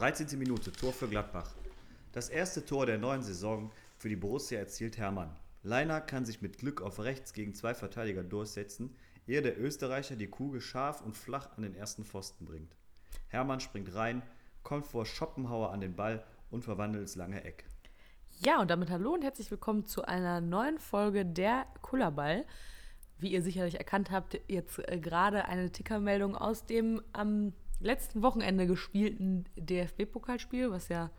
13. Minute, Tor für Gladbach. Das erste Tor der neuen Saison für die Borussia erzielt Hermann. Leiner kann sich mit Glück auf rechts gegen zwei Verteidiger durchsetzen, ehe der Österreicher die Kugel scharf und flach an den ersten Pfosten bringt. Hermann springt rein, kommt vor Schopenhauer an den Ball und verwandelt das lange Eck. Ja, und damit hallo und herzlich willkommen zu einer neuen Folge der Kullerball. Wie ihr sicherlich erkannt habt, jetzt äh, gerade eine Tickermeldung aus dem am letzten Wochenende gespielten DFB-Pokalspiel, was ja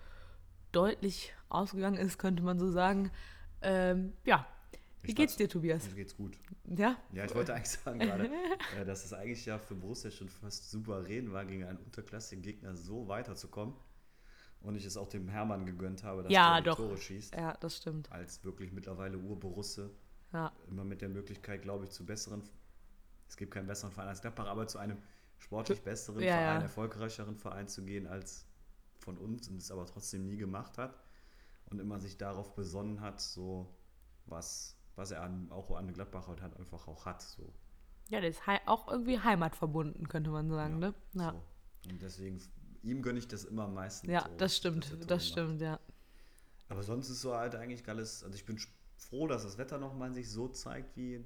deutlich ausgegangen ist, könnte man so sagen. Ähm, ja, wie geht's dir, Tobias? Mir geht's gut. Ja? Ja, ich wollte eigentlich sagen gerade, äh, dass es eigentlich ja für Borussia schon fast souverän war, gegen einen unterklassigen Gegner so weiterzukommen. Und ich es auch dem Hermann gegönnt habe, dass Ja, er die doch. Tore schießt. Ja, das stimmt. Als wirklich mittlerweile Urborusse. Ja. Immer mit der Möglichkeit, glaube ich, zu besseren, es gibt keinen besseren Verein als Gladbach, aber zu einem sportlich besseren Ja, Verein, ja. erfolgreicheren Verein zu gehen als von uns und es aber trotzdem nie gemacht hat. Und immer sich darauf besonnen hat, so was, was er an, auch an Gladbach halt einfach auch hat. So. Ja, der ist auch irgendwie heimatverbunden, könnte man sagen, ne? Ja. So. Und deswegen, ihm gönne ich das immer am meisten. Ja, so, das stimmt, das stimmt, ja. Aber sonst ist so halt eigentlich alles, also ich bin froh, dass das Wetter nochmal sich so zeigt wie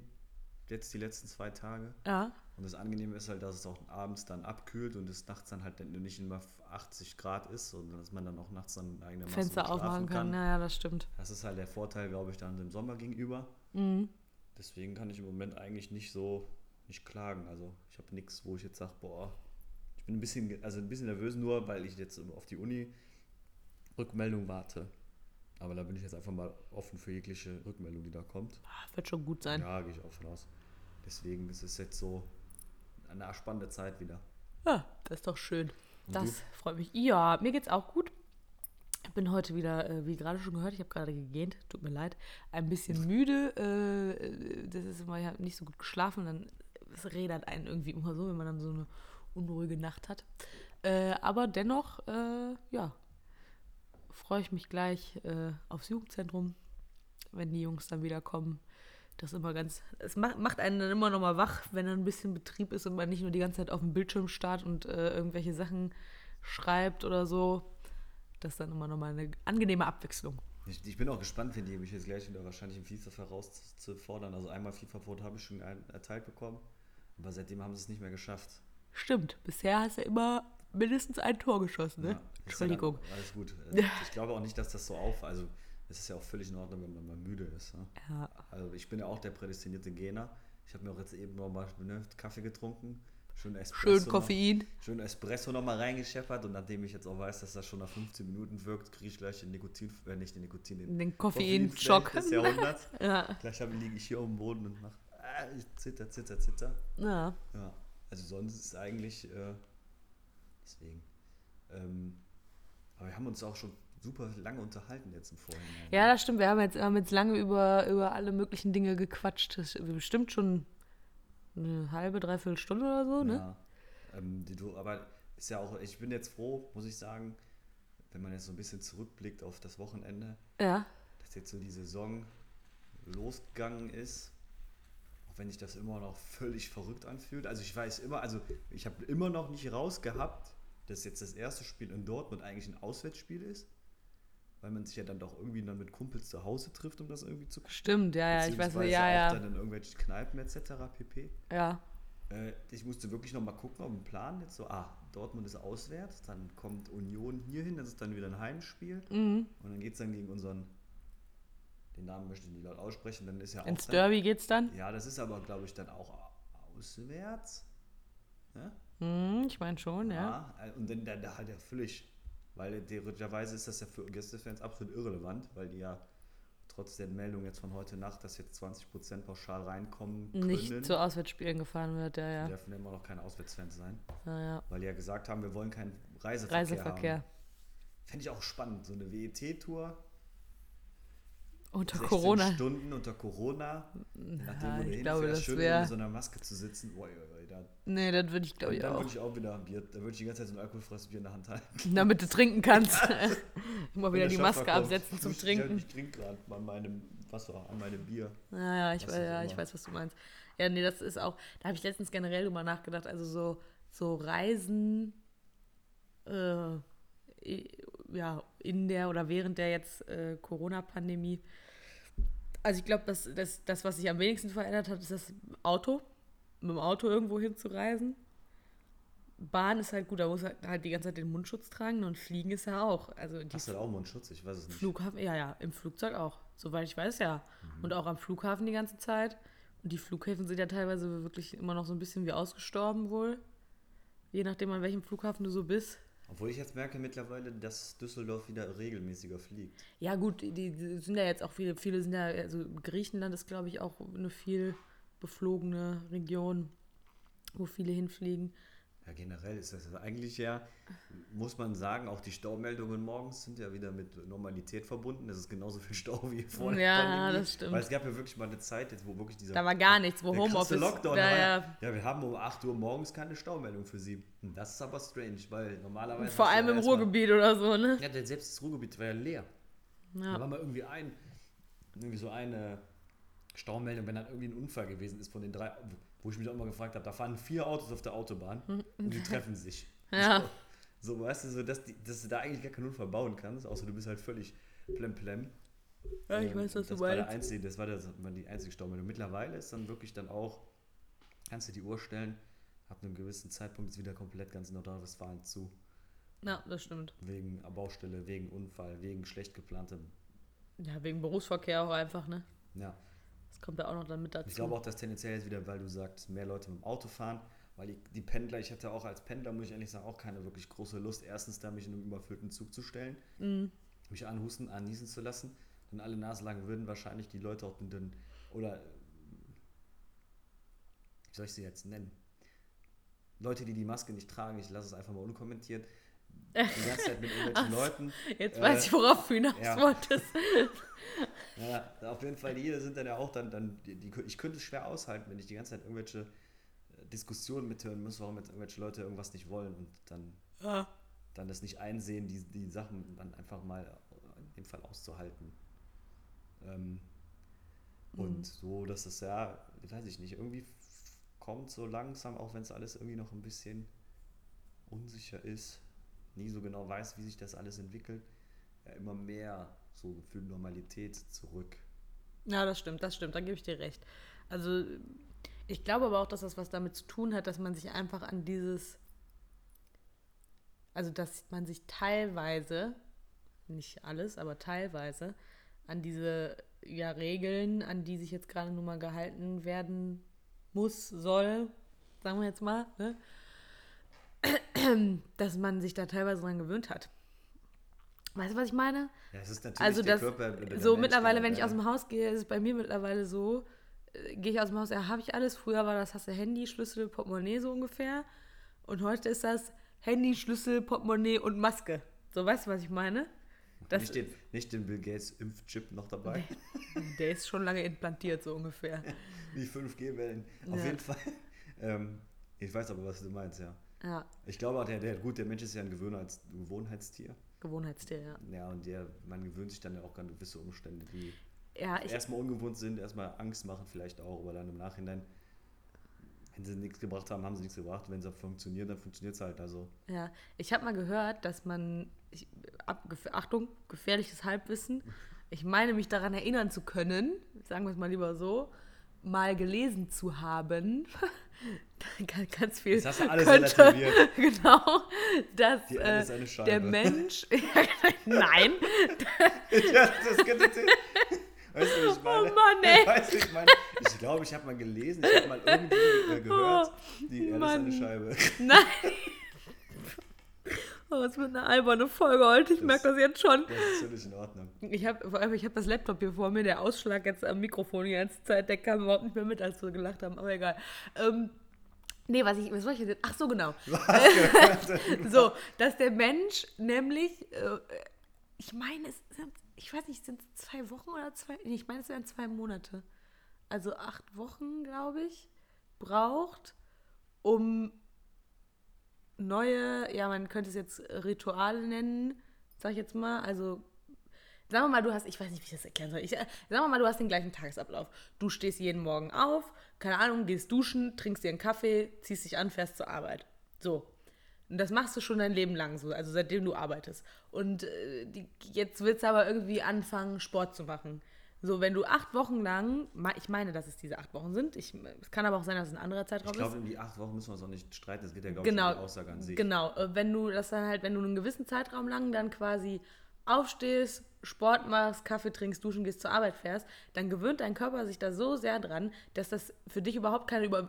jetzt die letzten zwei Tage. Ja, Und das Angenehme ist halt, dass es auch abends dann abkühlt und es nachts dann halt nicht immer 80 Grad ist, sondern dass man dann auch nachts dann einigermaßen Fenster gut schlafen aufmachen kann. Ja, ja, das stimmt. Das ist halt der Vorteil, glaube ich, dann dem Sommer gegenüber. Mhm. Deswegen kann ich im Moment eigentlich nicht so nicht klagen. Also ich habe nichts, wo ich jetzt sage, boah, ich bin ein bisschen, also ein bisschen nervös nur, weil ich jetzt auf die Uni Rückmeldung warte. Aber da bin ich jetzt einfach mal offen für jegliche Rückmeldung, die da kommt. Ah, Wird schon gut sein. Ja, gehe ich auch von aus. Deswegen ist es jetzt so eine spannende Zeit wieder. Ja, das ist doch schön. Und das du? freut mich. Ja, mir geht's auch gut. Ich bin heute wieder, äh, wie gerade schon gehört, ich habe gerade gegähnt, tut mir leid, ein bisschen müde. Äh, das ist immer, ich habe nicht so gut geschlafen, dann es rädert einen irgendwie immer so, wenn man dann so eine unruhige Nacht hat. Äh, aber dennoch, ja, freue ich mich gleich aufs Jugendzentrum, wenn die Jungs dann wieder kommen. Das ist immer ganz, es macht, macht einen dann immer noch mal wach, wenn dann ein bisschen Betrieb ist und man nicht nur die ganze Zeit auf dem Bildschirm starrt und äh, irgendwelche Sachen schreibt oder so. Das ist dann immer noch mal eine angenehme Abwechslung. Ich, ich bin auch gespannt, wenn die mich jetzt gleich wieder wahrscheinlich im FIFA herauszufordern. Also einmal FIFA-Verbot habe ich schon erteilt bekommen, aber seitdem haben sie es nicht mehr geschafft. Stimmt, bisher hast du immer mindestens ein Tor geschossen, ne? Ja, ist ja Entschuldigung. dann alles gut. Ich glaube auch nicht, dass das so auf. Also, es ist ja auch völlig in Ordnung, wenn man mal müde ist. Ne? Ja, Also, ich bin ja auch der prädestinierte Gähner. Ich habe mir auch jetzt eben noch mal ne, Kaffee getrunken. Schön Espresso. schön Koffein. Noch, schön Espresso nochmal reingescheppert. Und nachdem ich jetzt auch weiß, dass das schon nach 15 Minuten wirkt, kriege ich gleich den Nikotin, äh, nicht den Nikotin, den, Den Koffeinschock. Des Jahrhunderts. Ja. Gleich liege ich hier auf dem Boden und mache ich zitter, zitter, zitter. ja. Ja, also sonst ist eigentlich äh, deswegen. Ähm, aber wir haben uns auch schon super lange unterhalten jetzt im Vorhinein. Ja, das stimmt. Wir haben jetzt, haben jetzt lange über, über alle möglichen Dinge gequatscht. Das ist bestimmt schon eine halbe, dreiviertel Stunde oder so, ne? Ja. Ähm, du, aber ist ja auch, ich bin jetzt froh, muss ich sagen, wenn man jetzt so ein bisschen zurückblickt auf das Wochenende, Ja. dass jetzt so die Saison losgegangen ist. Auch wenn sich das immer noch völlig verrückt anfühlt. Also ich weiß immer, also ich habe immer noch nicht rausgehabt, dass jetzt das erste Spiel in Dortmund eigentlich ein Auswärtsspiel ist. Weil man sich ja dann doch irgendwie dann mit Kumpels zu Hause trifft, um das irgendwie zu Stimmt, ja, ja, ich weiß, Beziehungsweise ja, auch ja. dann in irgendwelchen Kneipen etc. pp. Ja, Äh, ich musste wirklich noch mal gucken auf den Plan. Jetzt so, ah, Dortmund ist auswärts, dann kommt Union hier hin, das ist dann wieder ein Heimspiel. mhm. Und dann geht es dann gegen unseren, den Namen möchte ich nicht laut aussprechen, dann ist ja auch ins dann, Derby geht's dann. Ja, das ist aber, glaube ich, dann auch auswärts. Ja? Mhm, ich meine schon, ja. Ja, äh, und dann, dann da halt ja völlig, weil theoretischerweise ist das ja für Gästefans absolut irrelevant, weil die ja trotz der Meldung jetzt von heute Nacht, dass jetzt 20% pauschal reinkommen können, Nicht zu Auswärtsspielen gefahren wird, ja, ja. dürfen immer noch keine Auswärtsfans sein, ja, ja. weil die ja gesagt haben, wir wollen keinen Reiseverkehr, Reiseverkehr. haben. Fände ich auch spannend, so eine WET-Tour, Unter 16 Corona. Stunden unter Corona, nachdem Ja, du ich glaube, das schön wär- mit so einer Maske zu sitzen, oi, oi, oi, da, Nee, das würde ich, glaube ich, dann auch. würde ich auch wieder ein Bier, da würde ich die ganze Zeit so ein alkoholfreies Bier in der Hand halten. Damit du trinken kannst. Immer wieder die Maske kommt, absetzen zum ich- Trinken. Ich trinke gerade an meinem Wasser, an meinem Bier. Ja, ja, ich, weiß, ja, ich weiß, was du meinst. Ja, nee, das ist auch, da habe ich letztens generell drüber nachgedacht, also so, so Reisen, äh, ja, in der oder während der jetzt äh, Corona-Pandemie. Also ich glaube, das, das, das, was sich am wenigsten verändert hat, ist das Auto. Mit dem Auto irgendwo hinzureisen. Bahn ist halt gut, da muss er halt die ganze Zeit den Mundschutz tragen und Fliegen ist ja auch. Also die Hast du da auch Mundschutz? Ich weiß es nicht. Flughafen, ja, ja, im Flugzeug auch. Soweit ich weiß, ja. Mhm. Und auch am Flughafen die ganze Zeit. Und die Flughäfen sind ja teilweise wirklich immer noch so ein bisschen wie ausgestorben wohl. Je nachdem, an welchem Flughafen du so bist. Obwohl ich jetzt merke mittlerweile, dass Düsseldorf wieder regelmäßiger fliegt. Ja, gut, die, sind ja jetzt auch viele, viele sind ja, also Griechenland ist, glaube ich, auch eine viel beflogene Region, wo viele hinfliegen. Ja, generell ist das eigentlich ja, muss man sagen, auch die Staumeldungen morgens sind ja wieder mit Normalität verbunden. Es ist genauso viel Stau wie vor der Ja, Pandemie. das stimmt. Weil es gab ja wirklich mal eine Zeit, jetzt, wo wirklich dieser Da war gar nichts, wo Homeoffice. Lockdown ja, war. ja. Ja, wir haben um 8 Uhr morgens keine Staumeldung für sie. Hm, Das ist aber strange, weil normalerweise. Vor allem ja im Ruhrgebiet oder so, ne? Ja, denn selbst das Ruhrgebiet war ja leer. Da Ja. war mal irgendwie ein, irgendwie so eine Staumeldung, wenn dann irgendwie ein Unfall gewesen ist von den drei, wo ich mich auch immer gefragt habe, da fahren vier Autos auf der Autobahn und die treffen sich. Ja. So, weißt du, so, dass, die, dass du da eigentlich gar keinen Unfall bauen kannst, außer du bist halt völlig plemplem. Ja, ich Ähm, weiß, was du das war der meinst. einzige, Das war, der, war die einzige Staumeldung. Mittlerweile ist dann wirklich dann auch, kannst du die Uhr stellen, ab einem gewissen Zeitpunkt ist wieder komplett ganz Nordrhein-Westfalen zu. Ja, das stimmt. Wegen Baustelle, wegen Unfall, wegen schlecht geplantem. Ja, wegen Berufsverkehr auch einfach, ne? Ja, Das kommt ja auch noch dann mit dazu. Ich glaube auch, dass tendenziell jetzt wieder, weil du sagst, mehr Leute mit dem Auto fahren, weil die, die Pendler, ich hatte auch als Pendler, muss ich ehrlich sagen, auch keine wirklich große Lust, erstens da mich in einen überfüllten Zug zu stellen, Mhm. mich anhusten, anniesen zu lassen, dann alle Nase lang würden wahrscheinlich die Leute auch den, oder, wie soll ich sie jetzt nennen? Leute, die die Maske nicht tragen, ich lasse es einfach mal unkommentiert, die ganze Zeit mit irgendwelchen Leuten. Jetzt äh, weiß ich, worauf du hinaus ja. wolltest. Ja, auf jeden Fall, die sind dann ja auch dann, dann die, die, ich könnte es schwer aushalten, wenn ich die ganze Zeit irgendwelche äh, Diskussionen mithören muss, warum jetzt irgendwelche Leute irgendwas nicht wollen und dann, Ja. dann das nicht einsehen, die, die Sachen dann einfach mal in dem Fall auszuhalten. Ähm, und Mhm. so, dass es ja, weiß ich nicht, irgendwie kommt so langsam, auch wenn es alles irgendwie noch ein bisschen unsicher ist, nie so genau weiß, wie sich das alles entwickelt, ja, immer mehr so gefühlt Normalität zurück. Ja, das stimmt, das stimmt, da gebe ich dir recht. Also, ich glaube aber auch, dass das was damit zu tun hat, dass man sich einfach an dieses, also dass man sich teilweise, nicht alles, aber teilweise, an diese ja, Regeln, an die sich jetzt gerade nun mal gehalten werden muss, soll, sagen wir jetzt mal, ne? dass man sich da teilweise dran gewöhnt hat. Weißt du, was ich meine? Ja, es ist natürlich Also der das, Körper. der so Mensch, mittlerweile, der- wenn ich der- aus dem Haus gehe, ist es bei mir mittlerweile so, äh, gehe ich aus dem Haus, ja, habe ich alles. Früher war das, hast du Handy, Schlüssel, Portemonnaie so ungefähr. Und heute ist das Handy, Schlüssel, Portemonnaie und Maske. So, weißt du, was ich meine? Das, nicht, den, nicht den Bill Gates Impfchip noch dabei. der ist schon lange implantiert, so ungefähr. Die 5G-Wellen. Auf Ja. jeden Fall. Ähm, ich weiß aber, was du meinst, ja. Ja, Ich glaube auch, der, der, gut, der Mensch ist ja ein Gewohnheits, Gewohnheitstier. Gewohnheitstier, ja. Ja, und der, man gewöhnt sich dann ja auch an gewisse Umstände, die Ja, erstmal ungewohnt sind, erstmal Angst machen vielleicht auch, aber dann im Nachhinein, wenn sie nichts gebracht haben, haben sie nichts gebracht. Wenn sie funktionieren, dann funktioniert es halt. Also, Ja, ich habe mal gehört, dass man, ich, ab, Achtung, gefährliches Halbwissen, ich meine mich daran erinnern zu können, sagen wir es mal lieber so, mal gelesen zu haben, ganz, viel. Jetzt hast du alles könnte, relativiert. Genau, dass äh, der Mensch, nein, ja, das könnte. Weißt du, ich meine? Oh Mann, ey. Weißt du, ich meine, ich glaube, ich habe mal gelesen, ich habe mal irgendwie äh, gehört, die Erde ist eine. Scheibe. nein. Oh, es wird eine alberne Folge heute, ich merke das jetzt schon. Das ist völlig in Ordnung. Ich habe vor allem, ich habe das Laptop hier vor mir, der Ausschlag jetzt am Mikrofon die ganze Zeit, der kam überhaupt nicht mehr mit, als wir gelacht haben, aber egal. Ähm, nee, was ich, was soll ich denn? Ach so, genau. so, dass der Mensch nämlich, äh, ich meine, es sind, ich weiß nicht, sind es zwei Wochen oder zwei, nee, ich meine, es wären zwei Monate. Also acht Wochen, glaube ich, braucht, um neue, ja, man könnte es jetzt Rituale nennen, sag ich jetzt mal, also Sagen wir mal, du hast, ich weiß nicht, wie ich das erklären soll. Ich, äh, sagen wir mal, du hast den gleichen Tagesablauf. Du stehst jeden Morgen auf, keine Ahnung, gehst duschen, trinkst dir einen Kaffee, ziehst dich an, fährst zur Arbeit. So. Und das machst du schon dein Leben lang so, also seitdem du arbeitest. Und äh, die, jetzt willst du aber irgendwie anfangen, Sport zu machen. So, wenn du acht Wochen lang, ich meine, dass es diese acht Wochen sind, ich, es kann aber auch sein, dass es ein anderer Zeitraum Ich ist. glaube, in die acht Wochen müssen wir uns auch nicht streiten. Es geht ja, glaube ich, Genau, um die Aussage an sich. genau. Äh, Wenn du das dann halt, wenn du einen gewissen Zeitraum lang dann quasi aufstehst, Sport machst, Kaffee trinkst, duschen gehst, zur Arbeit fährst, dann gewöhnt dein Körper sich da so sehr dran, dass das für dich überhaupt keine Über,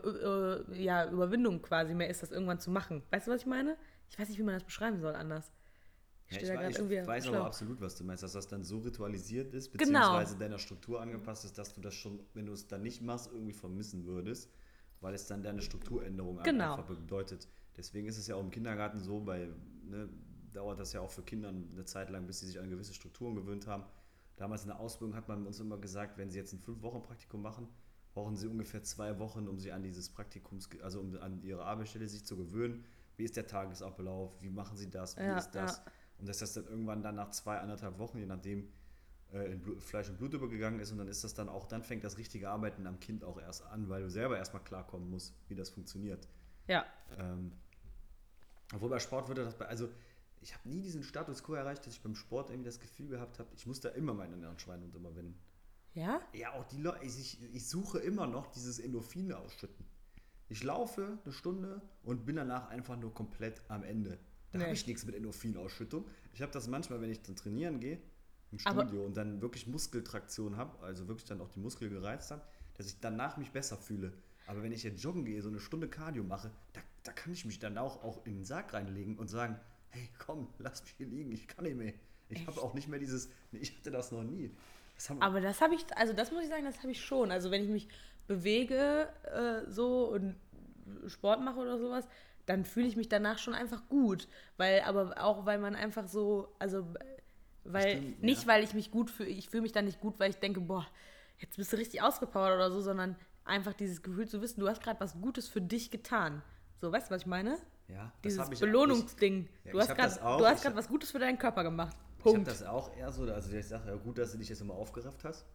äh, ja, Überwindung quasi mehr ist, das irgendwann zu machen. Weißt du, was ich meine? Ich weiß nicht, wie man das beschreiben soll anders. Ja, stehe ich weiß, ich weiß aber absolut, was du meinst, dass das dann so ritualisiert ist, Genau. beziehungsweise deiner Struktur angepasst ist, dass du das schon, wenn du es dann nicht machst, irgendwie vermissen würdest, weil es dann deine Strukturänderung Genau. einfach bedeutet. Deswegen ist es ja auch im Kindergarten so, bei, ne, dauert das ja auch für Kinder eine Zeit lang, bis sie sich an gewisse Strukturen gewöhnt haben. Damals in der Ausbildung hat man uns immer gesagt, wenn sie jetzt ein fünf Wochen Praktikum machen, brauchen sie ungefähr zwei Wochen, um sie an dieses Praktikums, also um an ihre Arbeitsstelle sich zu gewöhnen. Wie ist der Tagesablauf? Wie machen sie das? Wie Ja, ist das? ja. Und dass das dann irgendwann dann nach zwei, anderthalb Wochen, je nachdem, äh, in Blut, Fleisch und Blut übergegangen ist und dann ist das dann auch, dann fängt das richtige Arbeiten am Kind auch erst an, weil du selber erstmal klarkommen musst, wie das funktioniert. Ja. Ähm, obwohl bei Sport würde das bei, also ich habe nie diesen Status quo erreicht, dass ich beim Sport irgendwie das Gefühl gehabt habe, ich muss da immer meinen inneren Schweinehund überwinden. Ja? Ja, auch die Leute, ich, ich suche immer noch dieses Endorphine ausschütten. Ich laufe eine Stunde und bin danach einfach nur komplett am Ende. Da Nee. habe ich nichts mit Endorphinausschüttung. Ich habe das manchmal, wenn ich dann trainieren gehe, im Aber- Studio und dann wirklich Muskeltraktion habe, also wirklich dann auch die Muskel gereizt habe, dass ich danach mich besser fühle. Aber wenn ich jetzt joggen gehe, so eine Stunde Cardio mache, da, da kann ich mich dann auch, auch in den Sarg reinlegen und sagen, hey, komm, lass mich hier liegen, ich kann nicht mehr. Ich habe auch nicht mehr dieses, nee, ich hatte das noch nie. Das Aber das habe ich, also das muss ich sagen, das habe ich schon. Also wenn ich mich bewege äh, so und Sport mache oder sowas, dann fühle ich mich danach schon einfach gut. Weil, aber auch weil man einfach so, also weil, Stimmt, nicht ja. weil ich mich gut fühle, ich fühle mich dann nicht gut, weil ich denke, boah, jetzt bist du richtig ausgepowert oder so, sondern einfach dieses Gefühl zu wissen, du hast gerade was Gutes für dich getan. So, weißt du, was ich meine? ja, das Dieses Belohnungsding. Ja, du hast gerade was Gutes für deinen Körper gemacht. Ich habe Punkt. das auch eher so, also ich sage, ja gut, dass du dich jetzt immer aufgerafft hast.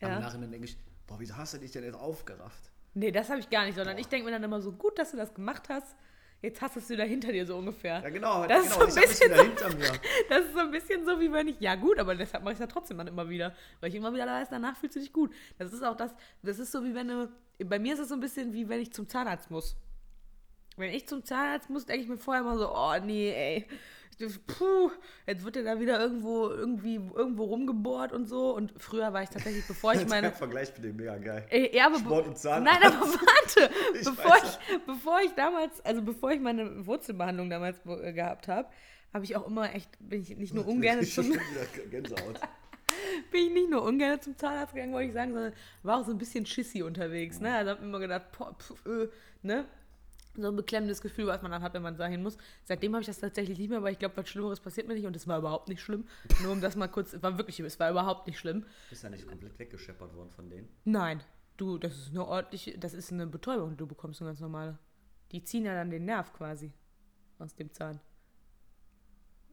Ja. Aber im Nachhinein denke ich, boah, wieso hast du dich denn jetzt aufgerafft? Nee, das habe ich gar nicht, sondern ich denke mir dann immer so, gut, dass du das gemacht hast. Jetzt hast du es wieder hinter dir so ungefähr. Ja genau, Das genau, ist so ein bisschen wieder hinter mir. Das ist so ein bisschen so, wie wenn ich, ja gut, aber deshalb mache ich es ja trotzdem dann immer wieder. Weil ich immer wieder weiß, danach fühlst du dich gut. Das ist auch das, das ist so wie wenn du, bei mir ist es so ein bisschen wie wenn ich zum Zahnarzt muss. Wenn ich zum Zahnarzt muss, denke ich mir vorher immer so, oh nee, ey. Puh, jetzt wird er da wieder irgendwo, irgendwie, irgendwo rumgebohrt und so. Und früher war ich tatsächlich, bevor ich meine. Der Vergleich mit dem mega geil. Äh, Ja, aber Sport und Zahnarzt. Nein, aber warte, Ich bevor, ich, bevor ich damals, also bevor ich meine Wurzelbehandlung damals äh, gehabt habe, habe ich auch immer echt, bin ich nicht nur ungern Ich zum, Gänsehaut. bin ich nicht nur ungern zum Zahnarzt gegangen, wollte ich sagen, sondern war auch so ein bisschen schissi unterwegs, ne? Also habe mir immer gedacht, boah, pf, äh, ne? So ein beklemmendes Gefühl, was man dann hat, wenn man dahin muss. Seitdem habe ich das tatsächlich nicht mehr, weil ich glaube, was Schlimmeres passiert mir nicht und es war überhaupt nicht schlimm. Nur um das mal kurz, es war wirklich, es war überhaupt nicht schlimm. Bist ja nicht komplett weggescheppert worden von denen. Nein, du, das ist eine ordentliche, das ist eine Betäubung, du bekommst, eine ganz normale. Die ziehen ja dann den Nerv quasi aus dem Zahn.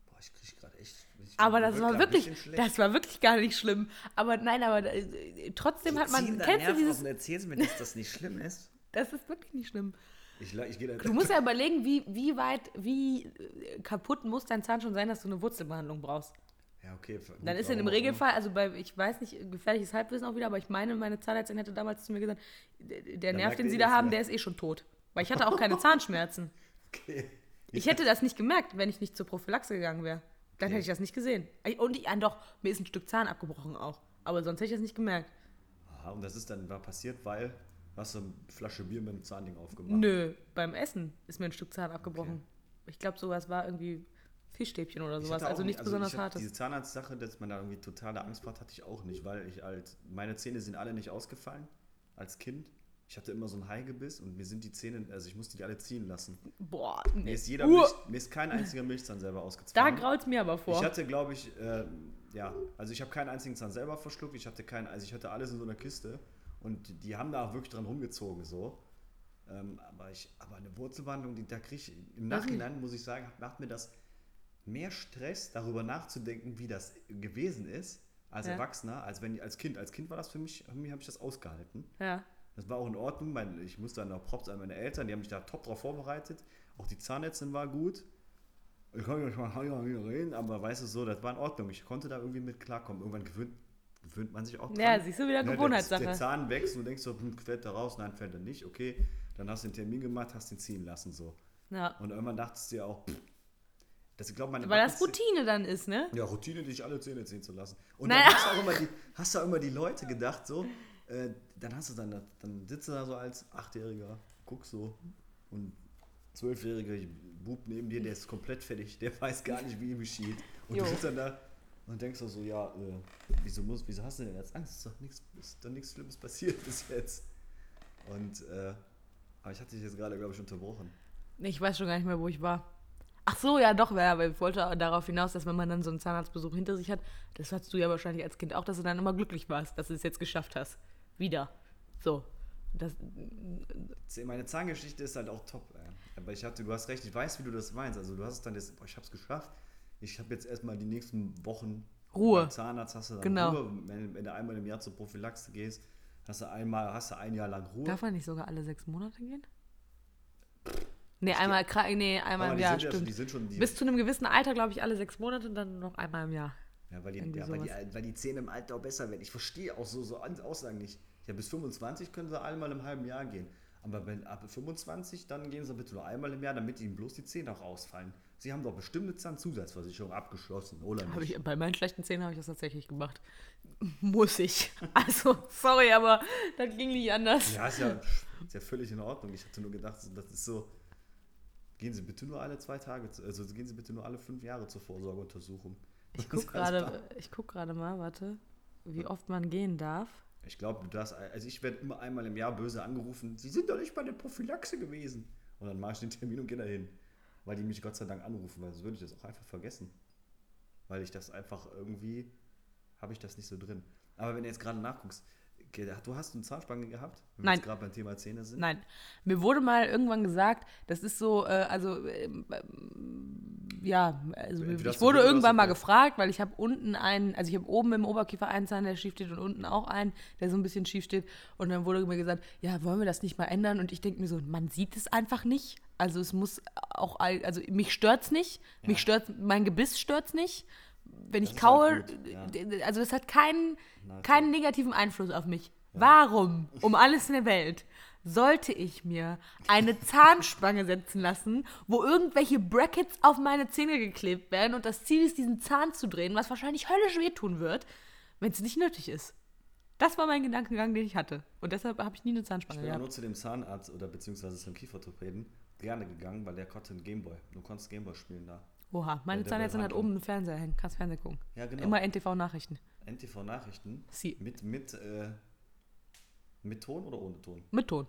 Boah, ich krieg gerade echt. Ich Aber das war wirklich, das war wirklich gar nicht schlimm. Aber nein, aber äh, trotzdem Die hat man, kennst du dieses, erzählst mir, dass das nicht schlimm ist. das ist wirklich nicht schlimm. Ich, ich gehe da. Du musst ja überlegen, wie, wie weit, wie äh, kaputt muss dein Zahn schon sein, dass du eine Wurzelbehandlung brauchst. Ja, okay. gut, Dann ist warum auch Regelfall, also bei, ich weiß nicht, gefährliches Halbwissen auch wieder, aber ich meine, meine Zahnärztin hätte damals zu mir gesagt, der Nerv, den sie das, da haben, ja. der ist eh schon tot. Weil ich hatte auch keine Zahnschmerzen. Okay. Ich hätte das nicht gemerkt, wenn ich nicht zur Prophylaxe gegangen wäre. Dann Okay. hätte ich das nicht gesehen. Und ich, ah, doch, mir ist ein Stück Zahn abgebrochen auch. Aber sonst hätte ich das nicht gemerkt. Aha, und das ist dann passiert, weil hast du eine Flasche Bier mit dem Zahnding aufgemacht. Nö, beim Essen ist mir ein Stück Zahn abgebrochen. Ich glaube, sowas war irgendwie Fischstäbchen oder sowas. Also nichts nie- besonders Hartes. Diese Zahnarztsache, dass man da irgendwie totale Angst vor hat, hatte ich auch nicht, weil ich halt, meine Zähne sind alle nicht ausgefallen als Kind. Ich hatte immer so ein Haigebiss und mir sind die Zähne, also ich musste die alle ziehen lassen. Boah, Mir nee. ist, jeder Uh, Milch, mir ist kein einziger Milchzahn selber da ausgezwungen. graut es mir aber vor. Ich hatte, glaube ich, äh, ja, also ich habe keinen einzigen Zahn selber verschluckt. Ich hatte keinen, also ich hatte alles in so einer Kiste und die, haben da auch wirklich dran rumgezogen so. Ähm, aber ich, aber eine Wurzelbehandlung, die, da kriege ich im nicht. Nachhinein muss ich sagen, macht mir das mehr Stress, darüber nachzudenken, wie das gewesen ist als Ja. Erwachsener, als wenn als Kind. Als Kind war das für mich, irgendwie habe ich das ausgehalten. ja. Das war auch in Ordnung. Mein, ich musste dann auch Props an meine Eltern, die haben mich da top drauf vorbereitet. Auch die Zahnärztin war gut. Ich kann nicht mal wieder reden, aber weißt du so, das war in Ordnung. Ich konnte da irgendwie mit klarkommen. Irgendwann gewöhnt, gewöhnt man sich auch dran. Ja, siehst du, wieder Ne, Gewohnheitssache. Der, der Zahn wächst und du denkst so, hm, fällt da raus? Nein, fällt er nicht. Okay, dann hast du den Termin gemacht, hast ihn ziehen lassen so. Ja. Und irgendwann dachtest du dir auch, pff, dass ich glaube, meine Weil das Routine dann ist, ne? ja, Routine, dich alle Zähne ziehen zu lassen. Und Naja. dann hast du, auch immer die, hast du auch immer die Leute gedacht, so, äh, dann hast du dann, dann sitzt du da so als Achtjähriger, guckst so und Zwölfjähriger Bub neben dir, der ist komplett fertig, der weiß gar nicht, wie ihm geschieht. Und Jo. du sitzt dann da und denkst auch so, ja, äh, wieso, muss, wieso hast du denn jetzt Angst? Ist doch nichts, ist doch nichts Schlimmes passiert bis jetzt. Und, äh, aber ich hatte dich jetzt gerade, glaube ich, unterbrochen. Ich weiß schon gar nicht mehr, wo ich war. Ach so, ja doch, ja, aber ich wollte darauf hinaus, dass wenn man dann so einen Zahnarztbesuch hinter sich hat, das hattest du ja wahrscheinlich als Kind auch, dass du dann immer glücklich warst, dass du es jetzt geschafft hast. Wieder. So. Das, Meine Zahngeschichte ist halt auch top. Ey. Aber ich hatte, du hast recht, ich weiß, wie du das meinst. Also du hast es dann jetzt, boah, ich hab's geschafft. Ich habe jetzt erstmal die nächsten Wochen Ruhe. Zahnarzt hast du dann Genau. Ruhe. Wenn, wenn du einmal im Jahr zur Prophylaxe gehst, hast du einmal, hast du ein Jahr lang Ruhe. darf man nicht sogar alle sechs Monate gehen? Nee, einmal, kra- nee, einmal im Jahr, sind ja schon- stimmt. die sind schon die, Bis zu einem gewissen Alter, glaube ich, alle sechs Monate und dann noch einmal im Jahr. ja, weil, die, ja, weil, die, weil die Zähne im Alter auch besser werden. Ich verstehe auch so, so Aussagen nicht. Ja, bis 25 können sie einmal im halben Jahr gehen. Aber wenn ab 25, dann gehen sie bitte nur einmal im Jahr, damit ihnen bloß die Zähne auch ausfallen. Sie haben doch bestimmt eine Zahnzusatzversicherung abgeschlossen, oder nicht? Hab ich, bei meinen schlechten Zähnen habe ich das tatsächlich gemacht. Muss ich. Also, sorry, aber das ging nicht anders. Ja, ist ja, ist ja völlig in Ordnung. Ich hatte nur gedacht, das ist so. Gehen Sie bitte nur alle zwei Tage, also gehen Sie bitte nur alle fünf Jahre zur Vorsorgeuntersuchung. Ich guck gerade, ich guck gerade mal, warte, wie oft man gehen darf. Ich glaube, du darfst, also ich werde immer einmal im Jahr böse angerufen, Sie sind doch nicht bei der Prophylaxe gewesen. Und dann mache ich den Termin und gehe dahin. Weil die mich Gott sei Dank anrufen, weil sonst würde ich das auch einfach vergessen. Weil ich das einfach irgendwie, habe ich das nicht so drin. Aber wenn du jetzt gerade nachguckst, okay, du hast eine Zahnspange gehabt? Wenn wir Nein. jetzt gerade beim Thema Zähne sind. Nein, mir wurde mal irgendwann gesagt, das ist so, äh, also, ähm, ja, also Entweder ich wurde irgendwann mal gefragt, weil ich habe unten einen, also ich habe oben im Oberkiefer einen Zahn, der schief steht und unten auch einen, der so ein bisschen schief steht. Und dann wurde mir gesagt, ja, wollen wir das nicht mal ändern? Und ich denke mir so, man sieht es einfach nicht. Also es muss auch, all- also mich stört's nicht, mich stört, mein Gebiss stört's nicht. Wenn ich ist kaue, halt gut, ja. also das hat keinen, Na, keinen negativen Einfluss auf mich. Warum, um alles in der Welt, sollte ich mir eine Zahnspange setzen lassen, wo irgendwelche Brackets auf meine Zähne geklebt werden und das Ziel ist, diesen Zahn zu drehen, was wahrscheinlich höllisch wehtun wird, wenn es nicht nötig ist. Das war mein Gedankengang, den ich hatte. Und deshalb habe ich nie eine Ich Zahnspange bin ja gehabt. nur zu dem Zahnarzt oder beziehungsweise zum Kieferorthopäden gerne gegangen, weil der konnte einen Gameboy. Du konntest Gameboy spielen da. Oha, meine Ja, Zahnärztin hat oben einen Fernseher hängen. Kannst Fernsehen gucken. Ja, genau. Immer NTV-Nachrichten. NTV Nachrichten. Sie. Mit, mit, äh, mit Ton oder ohne Ton? Mit Ton.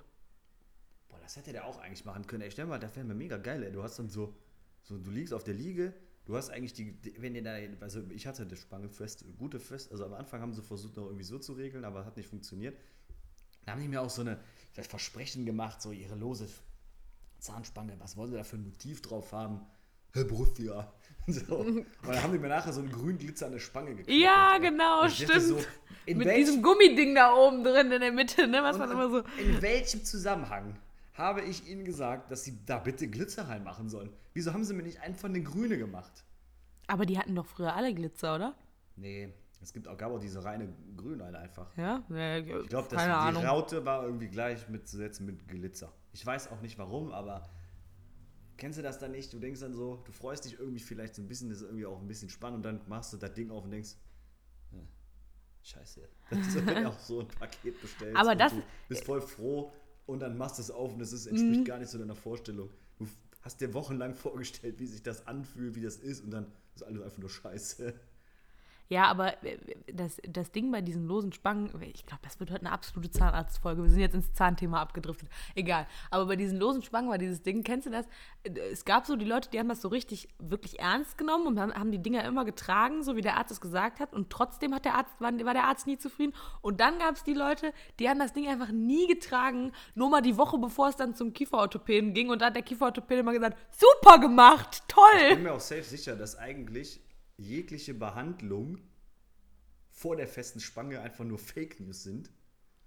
Boah, das hätte der auch eigentlich machen können. Ey, stell mal, das wäre mir mega geil, ey. Du hast dann so, so, du liegst auf der Liege, du hast eigentlich die, wenn ihr da, also ich hatte die Spange fest, gute fest, also am Anfang haben sie versucht, noch irgendwie so zu regeln, aber hat nicht funktioniert. Da haben die mir auch so eine, das Versprechen gemacht, so ihre lose Zahnspange, was wollen sie da für ein Motiv drauf haben? Herr Borussia. So. Und dann haben die mir nachher so eine grün glitzernde Spange gekriegt. Ja, genau, stimmt. so, Mit welchem- diesem Gummiding da oben drin in der Mitte, ne? Was man immer so. In welchem Zusammenhang habe ich ihnen gesagt, dass sie da bitte Glitzer reinmachen sollen? Wieso haben sie mir nicht einfach eine grüne gemacht? Aber die hatten doch früher alle Glitzer, oder? Nee, es gibt auch, gab auch diese reine Grünheit einfach. Ja? ja Ich glaube, die Ahnung. Raute war irgendwie gleich mitzusetzen mit Glitzer. Ich weiß auch nicht warum, aber kennst du das dann nicht? Du denkst dann so, du freust dich irgendwie vielleicht so ein bisschen, das ist irgendwie auch ein bisschen spannend und dann machst du das Ding auf und denkst, "Hm, Scheiße, das ist du auch so ein Paket bestellt. Aber und das- du bist voll froh und dann machst du es auf und es ist, Mhm. entspricht gar nicht so deiner Vorstellung. Du hast dir wochenlang vorgestellt, wie sich das anfühlt, wie das ist und dann ist alles einfach nur Scheiße. Ja, aber äh, das, das Ding bei diesen losen Spangen, ich glaube, das wird heute eine absolute Zahnarztfolge. Wir sind jetzt ins Zahnthema abgedriftet. Egal. Aber bei diesen losen Spangen war dieses Ding, kennst du das? Es gab so die Leute, die haben das so richtig, wirklich ernst genommen und haben, die Dinger immer getragen, so wie der Arzt es gesagt hat. Und trotzdem hat der Arzt, war, der Arzt nie zufrieden. Und dann gab es die Leute, die haben das Ding einfach nie getragen, nur mal die Woche bevor es dann zum Kieferorthopäden ging. Und da hat der Kieferorthopäde immer gesagt, super gemacht, Ich toll. bin mir auch safe sicher, dass eigentlich jegliche Behandlung vor der festen Spange einfach nur Fake News sind.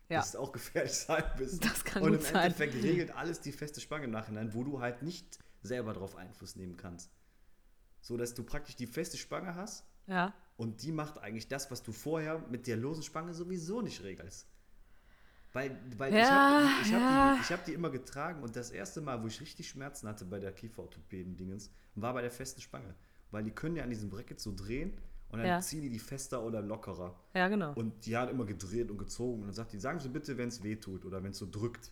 Ja. Dass es auch gefährlich sein bist. Das kann Und im sein. Endeffekt regelt alles die feste Spange im Nachhinein, wo du halt nicht selber darauf Einfluss nehmen kannst. So dass du praktisch die feste Spange hast Ja. und die macht eigentlich das, was du vorher mit der losen Spange sowieso nicht regelst. Weil, weil Ja, ich habe ich hab ja. die, ich hab die immer getragen und das erste Mal, wo ich richtig Schmerzen hatte bei der Kieferorthopäden-Dingens, war bei der festen Spange. Weil die können ja an diesem Bracket so drehen und dann Ja. ziehen die die fester oder lockerer. Ja, genau. Und die hat immer gedreht und gezogen und dann sagt die, sagen Sie bitte, wenn es weh tut oder wenn es so drückt.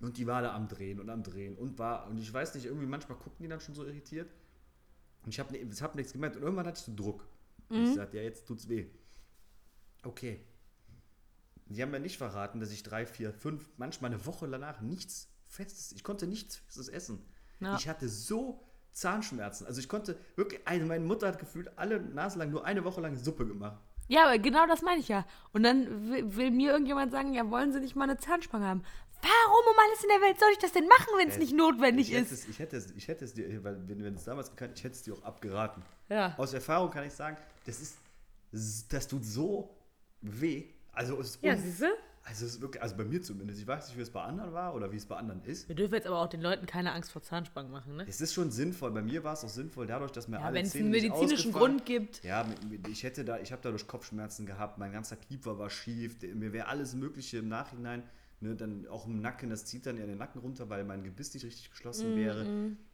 Und die war da am Drehen und am Drehen und war, und ich weiß nicht, irgendwie manchmal gucken die dann schon so irritiert. Und ich habe ich hab nichts gemerkt und irgendwann hatte ich so Druck. Und ich sagte, ja, jetzt tut's weh. Okay. Die haben mir nicht verraten, dass ich drei, vier, fünf, manchmal eine Woche danach nichts Festes, ich konnte nichts Festes essen. Ja. Ich hatte so Zahnschmerzen. Also ich konnte wirklich, also meine Mutter hat gefühlt alle Nase lang nur eine Woche lang Suppe gemacht. Ja, aber genau das meine ich ja. Und dann will, will mir irgendjemand sagen, ja, wollen Sie nicht mal eine Zahnspange haben? Warum um alles in der Welt soll ich das denn machen, wenn es nicht notwendig ich ist? Es, ich, hätte es, ich hätte es dir, weil wenn, wenn es damals gekannt, ich hätte es dir auch abgeraten. Ja. Aus Erfahrung kann ich sagen, das ist, das tut so weh. Also es ist, Ja, un- siehst du? Also es ist wirklich, also bei mir zumindest. Ich weiß nicht, wie es bei anderen war oder wie es bei anderen ist. Wir dürfen jetzt aber auch den Leuten keine Angst vor Zahnspangen machen, ne? Es ist schon sinnvoll. Bei mir war es auch sinnvoll, dadurch, dass mir Ja, alle wenn es einen medizinischen Grund gibt. Ja, ich hätte da, ich habe dadurch Kopfschmerzen gehabt, mein ganzer Kiefer war schief, mir wäre alles Mögliche im Nachhinein, ne, dann auch im Nacken, das zieht dann ja den Nacken runter, weil mein Gebiss nicht richtig Mm, geschlossen wäre.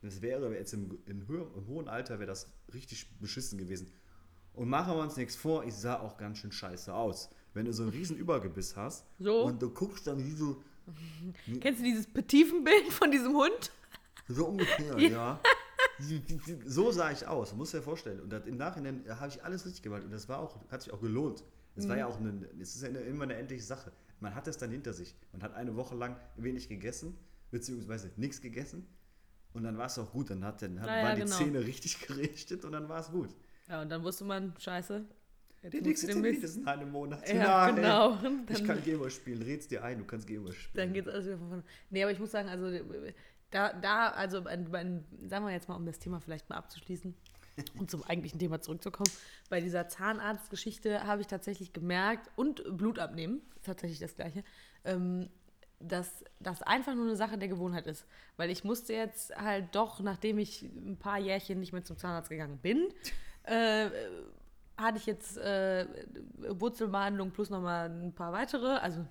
Das wäre jetzt im, in höher, im hohen Alter wäre das richtig beschissen gewesen. Und machen wir uns nichts vor, ich sah auch ganz schön scheiße aus. Wenn du so einen riesen Übergebiss hast So. und du guckst dann wie so, Kennst du dieses Petiefenbild von diesem Hund? So ungefähr, ja. So sah ich aus, muss dir vorstellen. Und das, im Nachhinein habe ich alles richtig gemacht. Und das war auch, hat sich auch gelohnt. Es war ja auch eine, es ist ja immer eine endliche Sache. Man hat es dann hinter sich. Man hat eine Woche lang wenig gegessen, beziehungsweise nichts gegessen. Und dann war es auch gut. Dann, hat, dann hat, Ja, ja, waren die genau. Zähne richtig gerichtet und dann war es gut. Ja, und dann wusste man, scheiße. Jetzt Der nächste Termin ist in einem Monat. Ja, Nein. genau. Ich Dann- kann Gamer spielen. Red's dir ein, du kannst Gamer spielen. Dann geht es alles wieder von vorne. Nee, aber ich muss sagen, also da, da also ein, ein, sagen wir jetzt mal, um das Thema vielleicht mal abzuschließen und zum eigentlichen Thema zurückzukommen, bei dieser Zahnarztgeschichte habe ich tatsächlich gemerkt, und Blut abnehmen, tatsächlich das Gleiche, ähm, dass das einfach nur eine Sache der Gewohnheit ist. Weil ich musste jetzt halt doch, nachdem ich ein paar Jährchen nicht mehr zum Zahnarzt gegangen bin, äh, hatte ich jetzt äh, Wurzelbehandlung plus nochmal ein paar weitere, also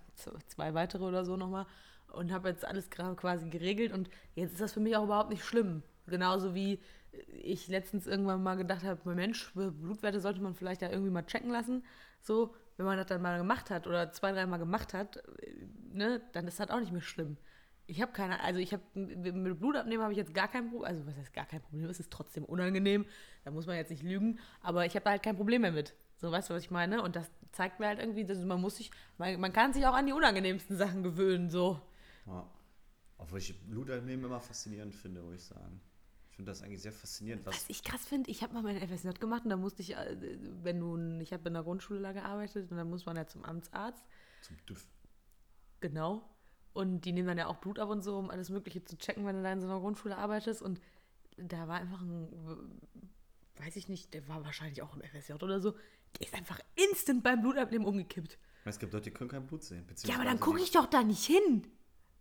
zwei weitere oder so nochmal und habe jetzt alles quasi geregelt und jetzt ist das für mich auch überhaupt nicht schlimm. Genauso wie ich letztens irgendwann mal gedacht habe, Mensch, Blutwerte sollte man vielleicht ja irgendwie mal checken lassen. So, wenn man das dann mal gemacht hat oder zwei, dreimal gemacht hat, äh, ne, dann ist das auch nicht mehr schlimm. Ich habe keine, also ich habe mit Blutabnehmen habe ich jetzt gar kein Problem, also was heißt gar kein Problem, es ist trotzdem unangenehm, da muss man jetzt nicht lügen, aber ich habe da halt kein Problem mehr mit. So, weißt du, was ich meine? Und das zeigt mir halt irgendwie, dass man muss sich, man, man kann sich auch an die unangenehmsten Sachen gewöhnen, so. Ja. Obwohl ich Blutabnehmen immer faszinierend finde, muss ich sagen. Ich finde das eigentlich sehr faszinierend, was Was ich krass finde, ich habe mal mein FSJ gemacht und da musste ich, äh, wenn du, ich habe in der Grundschule da gearbeitet und dann muss man ja zum Amtsarzt, zum TÜV. genau. Und die nehmen dann ja auch Blut ab und so, um alles Mögliche zu checken, wenn du da in so einer Grundschule arbeitest. Und da war einfach ein, weiß ich nicht, der war wahrscheinlich auch im FSJ oder so, der ist einfach instant beim Blutabnehmen umgekippt. Es gibt Leute, die können kein Blut sehen. Ja, aber dann gucke die- ich doch da nicht hin,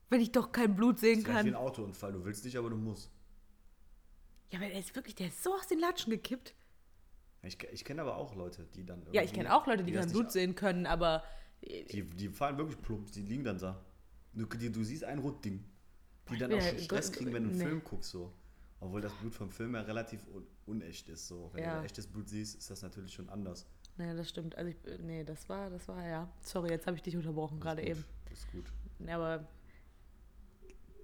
wenn ich doch kein Blut sehen Das ist gleich wie ein kann. Autounfall. Du willst nicht, aber du musst. Ja, aber der ist wirklich, der ist so aus den Latschen gekippt. Ich, ich kenne aber auch Leute, die dann. Ja, ich kenne auch Leute, die, das kein Blut sehen können, aber Die, die fallen wirklich plump, die liegen dann da. Du, du siehst ein Rotding. Die dann auch schon Stress kriegen, wenn du einen nee. Film guckst. So. Obwohl das Blut vom Film ja relativ un unecht ist. So. Wenn Ja. du echtes Blut siehst, ist das natürlich schon anders. naja, das stimmt. Also, ich, nee, das war, das war, ja. Sorry, jetzt habe ich dich unterbrochen, gerade eben. Ist gut. Ja, aber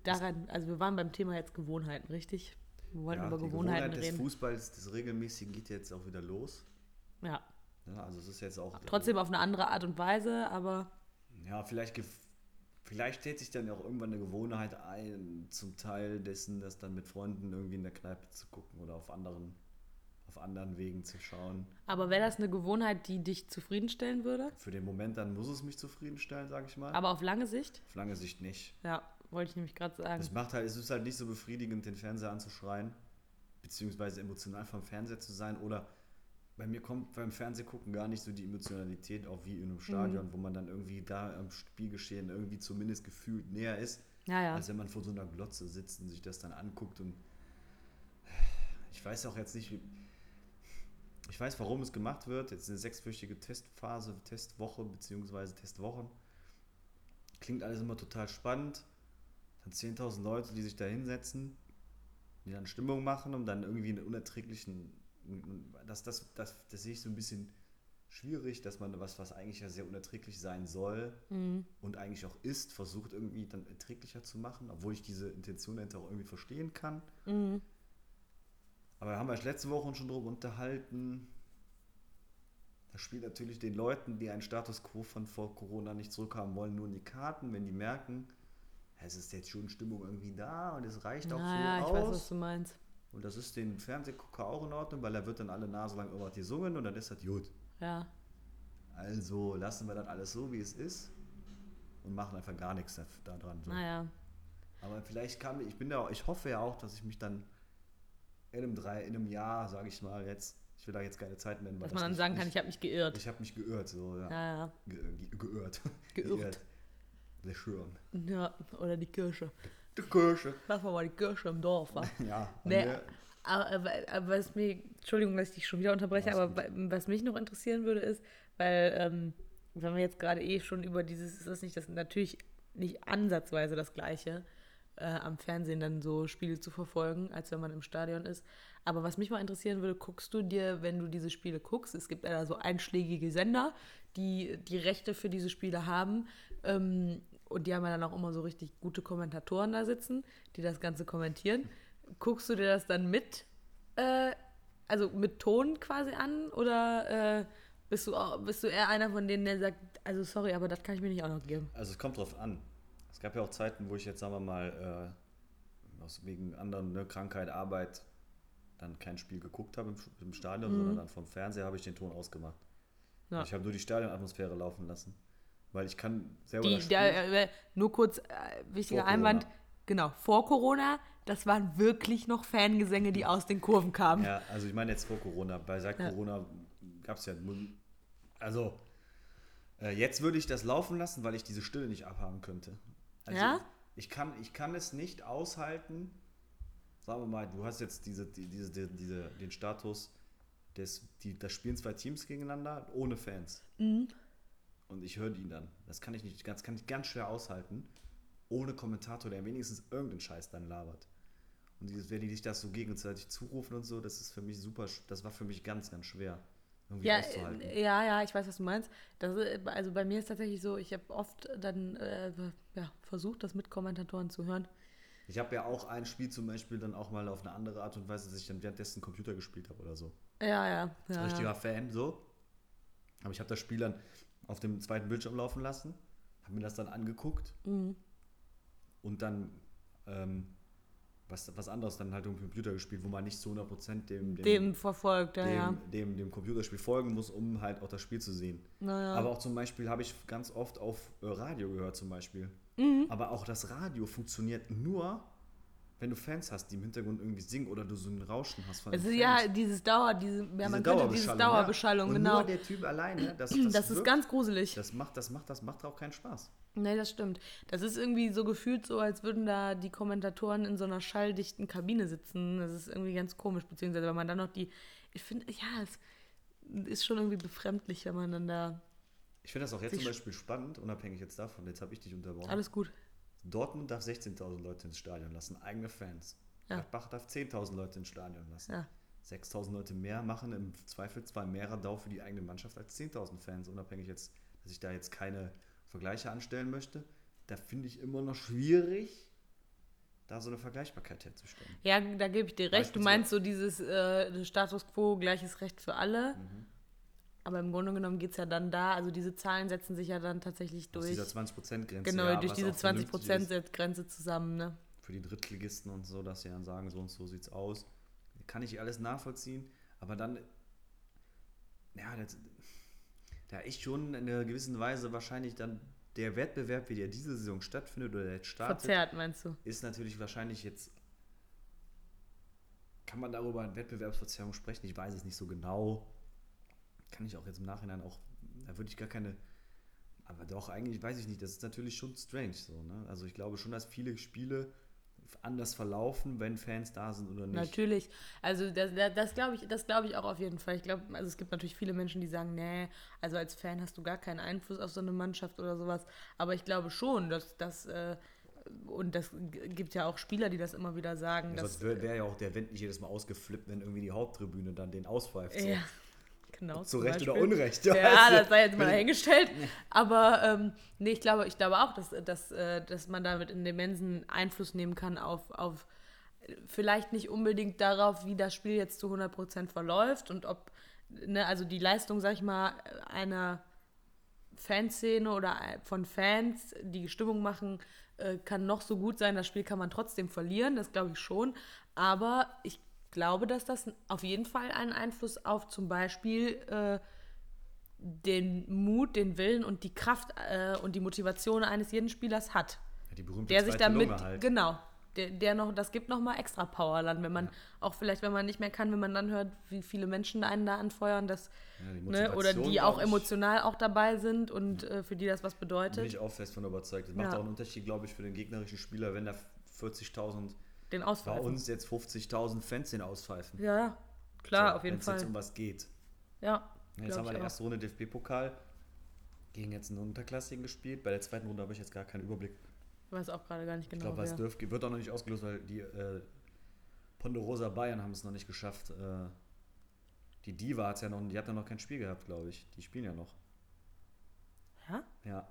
daran, also wir waren beim Thema jetzt Gewohnheiten, richtig? Wir wollten Ja, über Gewohnheiten Gewohnheit des reden. Fußballs, des Regelmäßigen geht jetzt auch wieder los. Ja, Ja, also es ist jetzt auch. trotzdem auf eine andere Art und Weise, aber Ja, vielleicht, vielleicht stellt sich dann ja auch irgendwann eine Gewohnheit ein, zum Teil dessen, das dann mit Freunden irgendwie in der Kneipe zu gucken oder auf anderen, auf anderen Wegen zu schauen. Aber wäre das eine Gewohnheit, die dich zufriedenstellen würde? Für den Moment dann muss es mich zufriedenstellen, sage ich mal. Aber auf lange Sicht? auf lange Sicht nicht. Ja, wollte ich nämlich gerade sagen. Es macht halt, es ist halt nicht so befriedigend, den Fernseher anzuschreien, beziehungsweise emotional vom Fernseher zu sein. Oder bei mir kommt beim Fernsehgucken gar nicht so die Emotionalität auf wie in einem Stadion, wo man dann irgendwie da am Spielgeschehen irgendwie zumindest gefühlt näher ist. Ja, ja. als wenn man vor so einer Glotze sitzt und sich das dann anguckt und ich weiß auch jetzt nicht, wie- ich weiß, warum es gemacht wird. Jetzt eine sechswöchige Testphase, Testwoche beziehungsweise Testwochen. Klingt alles immer total spannend. Dann 10.000 Leute, die sich da hinsetzen, die dann Stimmung machen, um dann irgendwie einen unerträglichen, das, das, das, das sehe ich so ein bisschen schwierig, dass man was, was eigentlich ja sehr unerträglich sein soll Mhm. und eigentlich auch ist, versucht irgendwie dann erträglicher zu machen, obwohl ich diese Intention dahinter auch irgendwie verstehen kann. Mhm. Aber da haben wir uns letzte Woche schon drüber unterhalten. Das spielt natürlich den Leuten, die einen Status quo von vor Corona nicht zurückhaben wollen, nur in die Karten, wenn die merken, es ist jetzt schon Stimmung irgendwie da und es reicht auch Naja, so ich aus. weiß, was du meinst. Und das ist den Fernsehgucker auch in Ordnung, weil er wird dann alle Nase lang irgendwas gesungen und dann ist das gut. Ja. Also lassen wir dann alles so, wie es ist und machen einfach gar nichts da, da dran. So. Naja. Aber vielleicht kann ich bin da, ich hoffe ja auch, dass ich mich dann in einem drei, in einem Jahr, sage ich mal jetzt, ich will da jetzt keine Zeit nennen, weil Dass das man dann nicht- sagen kann, ich habe mich geirrt. ich habe mich geirrt, so ja, Ja, ja. Ge, ge, geirrt, Geirrt. Sehr schön. Ja, oder die Kirche. Die Kirsche. Das war mal die Kirche im Dorf, wa? Ja. Nee, wir- aber, aber, aber was mich, Entschuldigung, dass ich dich schon wieder unterbreche, aber wa- was mich noch interessieren würde, ist, weil, ähm, wenn wir jetzt gerade eh schon über dieses, ist das nicht das natürlich nicht ansatzweise das Gleiche, äh, am Fernsehen dann so Spiele zu verfolgen, als wenn man im Stadion ist. Aber was mich mal interessieren würde, guckst du dir, wenn du diese Spiele guckst, es gibt ja da so einschlägige Sender, die die Rechte für diese Spiele haben, ähm, und die haben ja dann auch immer so richtig gute Kommentatoren da sitzen, die das Ganze kommentieren. Guckst du dir das dann mit, äh, also mit Ton quasi an oder äh, bist, du auch, bist du eher einer von denen, der sagt, also sorry, aber das kann ich mir nicht auch noch geben? Also es kommt drauf an. Es gab ja auch Zeiten, wo ich jetzt, sagen wir mal, äh, aus wegen anderen, ne, Krankheit, Arbeit, dann kein Spiel geguckt habe im, im Stadion, sondern dann vom Fernseher habe ich den Ton ausgemacht. Mhm. Ja. Ich habe nur die Stadionatmosphäre laufen lassen. Weil ich kann selber Die, der, äh, nur kurz, äh, wichtiger Vor Einwand, Corona. genau, vor Corona, das waren wirklich noch Fangesänge, die aus den Kurven kamen. Ja, also ich meine jetzt vor Corona. Bei seit Ja. Corona gab es ja. Also, äh, jetzt würde ich das laufen lassen, weil ich diese Stille nicht abhaben könnte. Also, Ja? Ich kann, ich kann es nicht aushalten. Sagen wir mal, du hast jetzt diese, die, diese, die, diese, den Status, des, die, das spielen zwei Teams gegeneinander ohne Fans. Mhm. Und ich höre die dann. Das kann ich nicht, ganz, kann ich ganz schwer aushalten. Ohne Kommentator, der wenigstens irgendeinen Scheiß dann labert. Und dieses, wenn die sich das so gegenseitig zurufen und so, das ist für mich super, das war für mich ganz, ganz schwer. Irgendwie Ja, auszuhalten. äh, ja, ja, ich weiß, was du meinst. Das, ist- also bei mir ist tatsächlich so, ich habe oft dann äh, ja, versucht, das mit Kommentatoren zu hören. Ich habe ja auch ein Spiel zum Beispiel dann auch mal auf eine andere Art und Weise, dass ich dann währenddessen Computer gespielt habe oder so. Ja, ja. ja, Richtiger ja. Fan, so. Aber ich habe das Spiel dann auf dem zweiten Bildschirm laufen lassen, habe mir das dann angeguckt Mhm. und dann ähm, was, was anderes dann halt im Computer gespielt, wo man nicht zu 100% dem, dem, Dem verfolgt, ja, dem, ja. dem, dem Computerspiel folgen muss, um halt auch das Spiel zu sehen. Naja. Aber auch zum Beispiel habe ich ganz oft auf äh, Radio gehört zum Beispiel. Mhm. Aber auch das Radio funktioniert nur, wenn du Fans hast, die im Hintergrund irgendwie singen oder du so ein Rauschen hast von den ist Fans. ja dieses Dauer, diese, ja, Diese man könnte dieses Dauerbeschallung, ja. Und genau. nur der Typ alleine, das, Das, das, ist wirkt- ganz gruselig. Das macht, das macht, das macht auch keinen Spaß. Nee, das stimmt. Das ist irgendwie so gefühlt so, als würden da die Kommentatoren in so einer schalldichten Kabine sitzen. Das ist irgendwie ganz komisch, beziehungsweise wenn man dann noch die. Ich finde, ja, es ist schon irgendwie befremdlich, wenn man dann da. Ich finde das auch jetzt zum Beispiel spannend, unabhängig jetzt davon, jetzt habe ich dich unterbrochen. Alles gut. Dortmund darf 16.000 Leute ins Stadion lassen, eigene Fans. Ja. Gladbach darf 10.000 Leute ins Stadion lassen. Ja. 6.000 Leute mehr machen im Zweifel zwar mehr Radau für die eigene Mannschaft als 10.000 Fans, unabhängig jetzt, dass ich da jetzt keine Vergleiche anstellen möchte. Da finde ich immer noch schwierig, da so eine Vergleichbarkeit herzustellen. Ja, da gebe ich dir recht. Du meinst so dieses äh, Status quo, gleiches Recht für alle. Mhm. Aber im Grunde genommen geht es ja dann da, also diese Zahlen setzen sich ja dann tatsächlich Aus durch. dieser 20%-Grenze. Genau, ja, durch diese auch vernünftig ist 20%-Grenze zusammen, ne? Für die Drittligisten und so, dass sie dann sagen, so und so sieht's aus. Kann ich alles nachvollziehen, aber dann, ja, das, da ist schon in einer gewissen Weise wahrscheinlich dann der Wettbewerb, wie der diese Saison stattfindet oder der jetzt startet, Verzerrt, meinst du? ist natürlich wahrscheinlich jetzt. Kann man darüber in Wettbewerbsverzerrung sprechen? Ich weiß es nicht so genau. Kann ich auch jetzt im Nachhinein auch. Da würde ich gar keine Aber doch, eigentlich weiß ich nicht, das ist natürlich schon strange so, ne? Also ich glaube schon, dass viele Spiele anders verlaufen, wenn Fans da sind oder nicht. Natürlich. Also das, das, das glaube ich, das glaube ich auch auf jeden Fall. Ich glaube, also es gibt natürlich viele Menschen, die sagen, nee, also als Fan hast du gar keinen Einfluss auf so eine Mannschaft oder sowas. Aber ich glaube schon, dass das äh, und das gibt ja auch Spieler, die das immer wieder sagen. Ja, sonst wäre wär ja auch der Wind nicht jedes Mal ausgeflippt, wenn irgendwie die Haupttribüne dann den auspfeift. So. ja, genau. Zu Recht oder Beispiel. Unrecht. Ja, weißt du? das sei jetzt mal dahingestellt. Aber ähm, nee, ich glaube, ich glaube auch, dass, dass, äh, dass man damit einen immensen Einfluss nehmen kann auf, auf äh, vielleicht nicht unbedingt darauf, wie das Spiel jetzt zu 100% verläuft und ob, ne, also die Leistung, sag ich mal, einer Fanszene oder von Fans, die Stimmung machen, äh, kann noch so gut sein. Das Spiel kann man trotzdem verlieren, das glaube ich schon. Aber ich glaube, dass das auf jeden Fall einen Einfluss auf zum Beispiel äh, den Mut, den Willen und die Kraft äh, und die Motivation eines jeden Spielers hat. Ja, die berühmte Der sich damit, halt. genau, der, der noch, das gibt nochmal extra Power dann, wenn man, auch vielleicht, wenn man nicht mehr kann, wenn man dann hört, wie viele Menschen einen da anfeuern, dass, Ja, die ne, oder die auch emotional auch dabei sind und äh, für die das was Bin bedeutet, ich auch fest von überzeugt. Das macht Ja. auch einen Unterschied, glaube ich, für den gegnerischen Spieler, wenn da 40.000, den bei Ausfall. uns jetzt 50.000 Fans den auspfeifen. Ja, klar, So, auf jeden wenn's jetzt Fall. um was geht. Ja, Ja, Jetzt haben wir ich die erste Runde DFB-Pokal gegen jetzt einen Unterklassigen gespielt. Bei der zweiten Runde habe ich jetzt gar keinen Überblick. Ich weiß auch gerade gar nicht Ich genau. glaube, was wer. dürft, wird auch noch nicht ausgelöst, weil die äh, Ponderosa Bayern haben es noch nicht geschafft. Äh, die Diva hat ja noch, die hat ja noch kein Spiel gehabt, glaube ich. Die spielen ja noch. Ja? Ja.